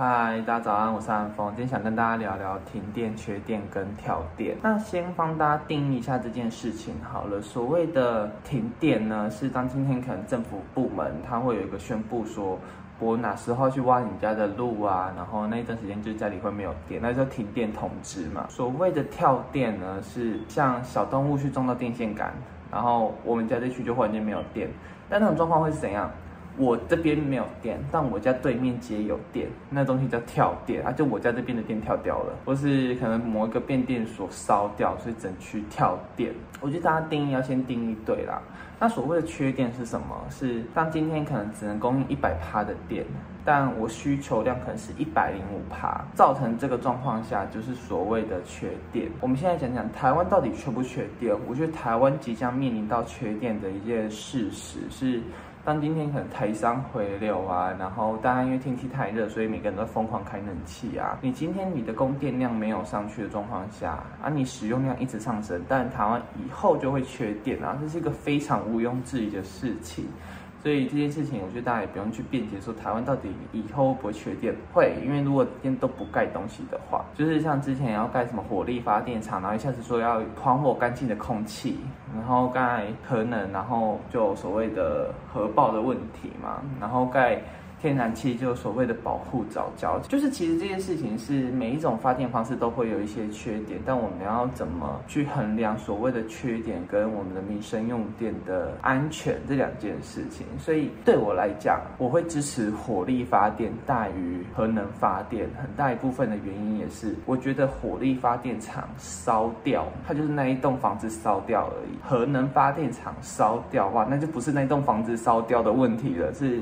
嗨，大家早安，我是安峰，今天想跟大家聊聊停电、缺电跟跳电。那先帮大家定义一下这件事情好了。所谓的停电呢，是当今天可能政府部门它会有一个宣布说，我哪时候去挖你家的路啊，然后那一段时间就家里会没有电，那就停电通知嘛。所谓的跳电呢，是像小动物去撞到电线杆，然后我们家这区就忽然间没有电。但那种状况会是怎样？我这边没有电，但我家对面街有电，那东西叫跳电啊，就我家这边的电跳掉了，或是可能某一个变电所烧掉，所以整区跳电。我觉得大家定义要先定义对啦。那所谓的缺电是什么？是当今天可能只能供应一百帕的电，但我需求量可能是一百零五帕，造成这个状况下就是所谓的缺电。我们现在讲讲台湾到底缺不缺电？我觉得台湾即将面临到缺电的一件事实是。但今天可能台商回流啊，然后大家因为天气太热，所以每个人都疯狂开冷气啊。你今天你的供电量没有上去的状况下，啊，你使用量一直上升，但台湾以后就会缺电啊，这是一个非常毋庸置疑的事情。所以这件事情，我觉得大家也不用去辩解说台湾到底以后会不会缺电，会，因为如果今天都不盖东西的话，就是像之前要盖什么火力发电厂，然后一下子说要还我干净的空气，然后盖核能，然后就所谓的核爆的问题嘛，然后盖。天然气就所谓的保护早教，就是其实这件事情是每一种发电方式都会有一些缺点，但我们要怎么去衡量所谓的缺点跟我们的民生用电的安全这两件事情？所以对我来讲，我会支持火力发电大于核能发电，很大一部分的原因也是我觉得火力发电厂烧掉，它就是那一栋房子烧掉而已；核能发电厂烧掉哇，那就不是那栋房子烧掉的问题了，是。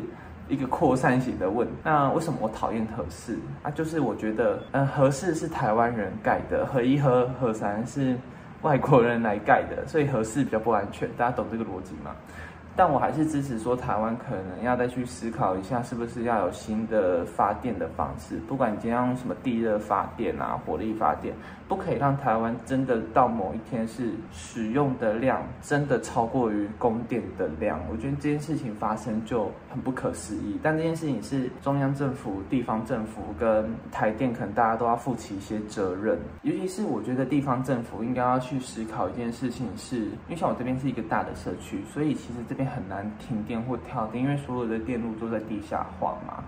一个扩散型的问，那为什么我讨厌和事啊？就是我觉得，嗯，和事是台湾人盖的，和一、和和三是外国人来盖的，所以和事比较不安全。大家懂这个逻辑吗？但我还是支持说，台湾可能要再去思考一下，是不是要有新的发电的方式。不管你今天用什么地热发电啊、火力发电，不可以让台湾真的到某一天是使用的量真的超过于供电的量。我觉得这件事情发生就很不可思议。但这件事情是中央政府、地方政府跟台电，可能大家都要负起一些责任。尤其是我觉得地方政府应该要去思考一件事情，是因为像我这边是一个大的社区，所以其实这边。很难停电或跳电，因为所有的电路都在地下化嘛。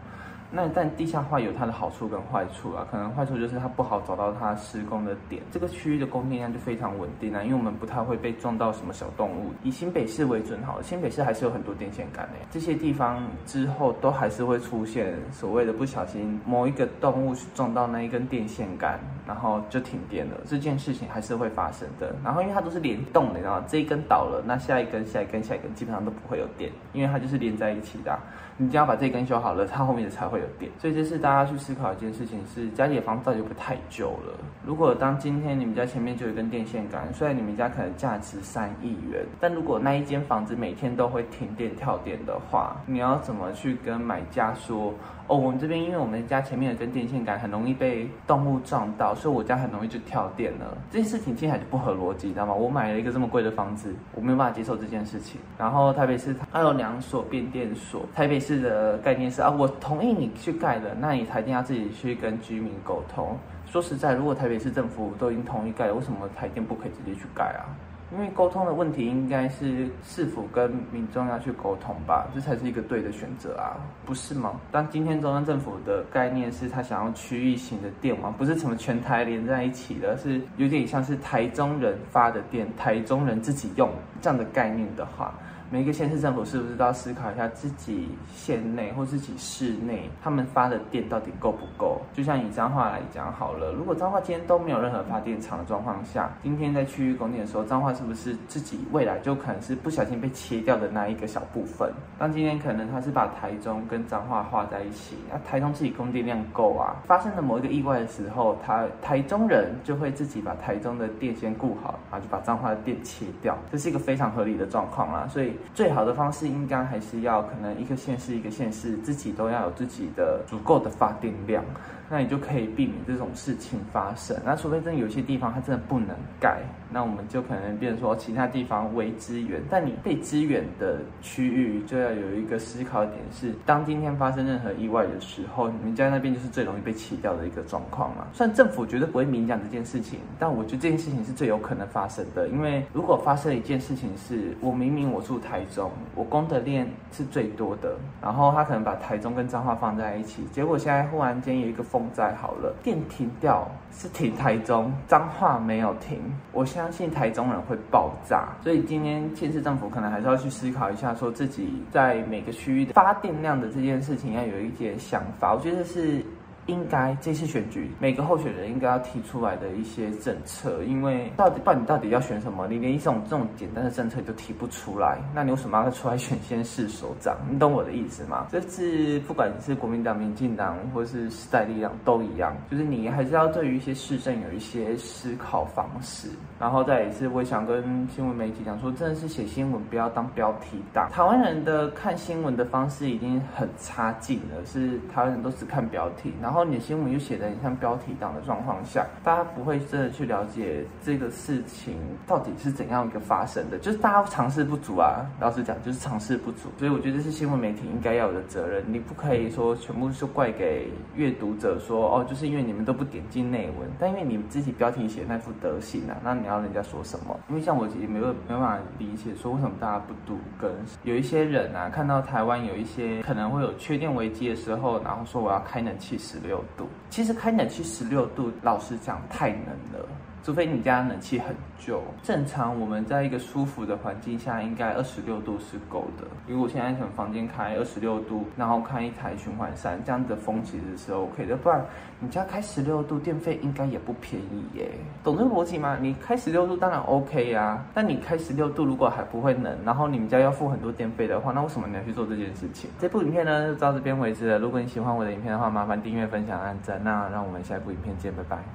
那但地下化有它的好处跟坏处啊，可能坏处就是它不好找到它施工的点，这个区域的供电量就非常稳定啊，因为我们不太会被撞到什么小动物。以新北市为准好了，新北市还是有很多电线杆诶，这些地方之后都还是会出现所谓的不小心某一个动物撞到那一根电线杆，然后就停电了，这件事情还是会发生的。然后因为它都是联动的，你知道这一根倒了，那下一根、下一根、下一根基本上都不会有电，因为它就是连在一起的。你只要把这根修好了，它后面的才会有电。所以这是大家去思考一件事情：是家里的房子到底不太旧了？如果当今天你们家前面就有一根电线杆，虽然你们家可能价值三亿元，但如果那一间房子每天都会停电跳电的话，你要怎么去跟买家说？哦，我们这边因为我们家前面有根电线杆，很容易被动物撞到，所以我家很容易就跳电了。这件事情听起来就不合逻辑，知道吗？我买了一个这么贵的房子，我没有办法接受这件事情。然后台北市它有两所变电所，台北市的概念是啊，我同意你去盖的，那你台电要自己去跟居民沟通。说实在，如果台北市政府都已经同意盖了，为什么台电不可以直接去盖啊？因为沟通的问题，应该是是否跟民众要去沟通吧，这才是一个对的选择啊，不是吗？但今天中央政府的概念是他想要区域型的电网，不是什么全台连在一起的，是有点像是台中人发的电，台中人自己用这样的概念的话。每一个县市政府是不是都要思考一下自己县内或自己市内他们发的电到底够不够？就像以彰化来讲好了，如果彰化今天都没有任何发电厂的状况下，今天在区域供电的时候，彰化是不是自己未来就可能是不小心被切掉的那一个小部分？当今天可能他是把台中跟彰化画在一起，那台中自己供电量够啊，发生了某一个意外的时候，他台中人就会自己把台中的电先顾好，然后就把彰化的电切掉，这是一个非常合理的状况啦，所以。最好的方式应该还是要可能一个县市一个县市自己都要有自己的足够的发电量。那你就可以避免这种事情发生。那除非真的有些地方它真的不能盖，那我们就可能变成说其他地方为支援。但你被支援的区域就要有一个思考点是，当今天发生任何意外的时候，你们家那边就是最容易被弃掉的一个状况嘛。虽然政府绝对不会明讲这件事情，但我觉得这件事情是最有可能发生的。因为如果发生一件事情是，我明明我住台中，我功德链是最多的，然后他可能把台中跟彰化放在一起，结果现在忽然间有一个风。风灾好了，电停掉是停台中，脏话没有停，我相信台中人会爆炸，所以今天县市政府可能还是要去思考一下，说自己在每个区域的发电量的这件事情要有一点想法，我觉得是。应该这次选举每个候选人应该要提出来的一些政策，因为到底不管你到底要选什么，你连一种这种简单的政策你都提不出来，那你为什么要出来选先市首长？你懂我的意思吗？这次不管是国民党、民进党或是时代力量都一样，就是你还是要对于一些市政有一些思考方式。然后再一次，我想跟新闻媒体讲说，真的是写新闻不要当标题党。台湾人的看新闻的方式已经很差劲了，是台湾人都只看标题，然后然后你的新闻又写的很像标题党的状况下，大家不会真的去了解这个事情到底是怎样一个发生的，就是大家尝试不足啊。老实讲，就是尝试不足。所以我觉得这是新闻媒体应该要有的责任，你不可以说全部是怪给阅读者，说哦，就是因为你们都不点进内文，但因为你们自己标题写那副德行啊，那你。要人家说什么？因为像我也没有没办法理解，说为什么大家不读跟有一些人啊，看到台湾有一些可能会有缺电危机的时候，然后说我要开冷气十六六度。其实开暖气十六度，老实讲太冷了。除非你家冷气很旧，正常我们在一个舒服的环境下，应该二十六度是够的。如果现在可能房间开二十六度，然后开一台循环扇，这样的风其实是 OK 的。不然你家开十六度，电费应该也不便宜耶。懂这个逻辑吗？你开十六度当然 OK 呀，但你开十六度如果还不会冷，然后你们家要付很多电费的话，那为什么你要去做这件事情？这部影片呢就到这边为止了。如果你喜欢我的影片的话，麻烦订阅、分享、按赞。那让我们下一部影片见，拜拜。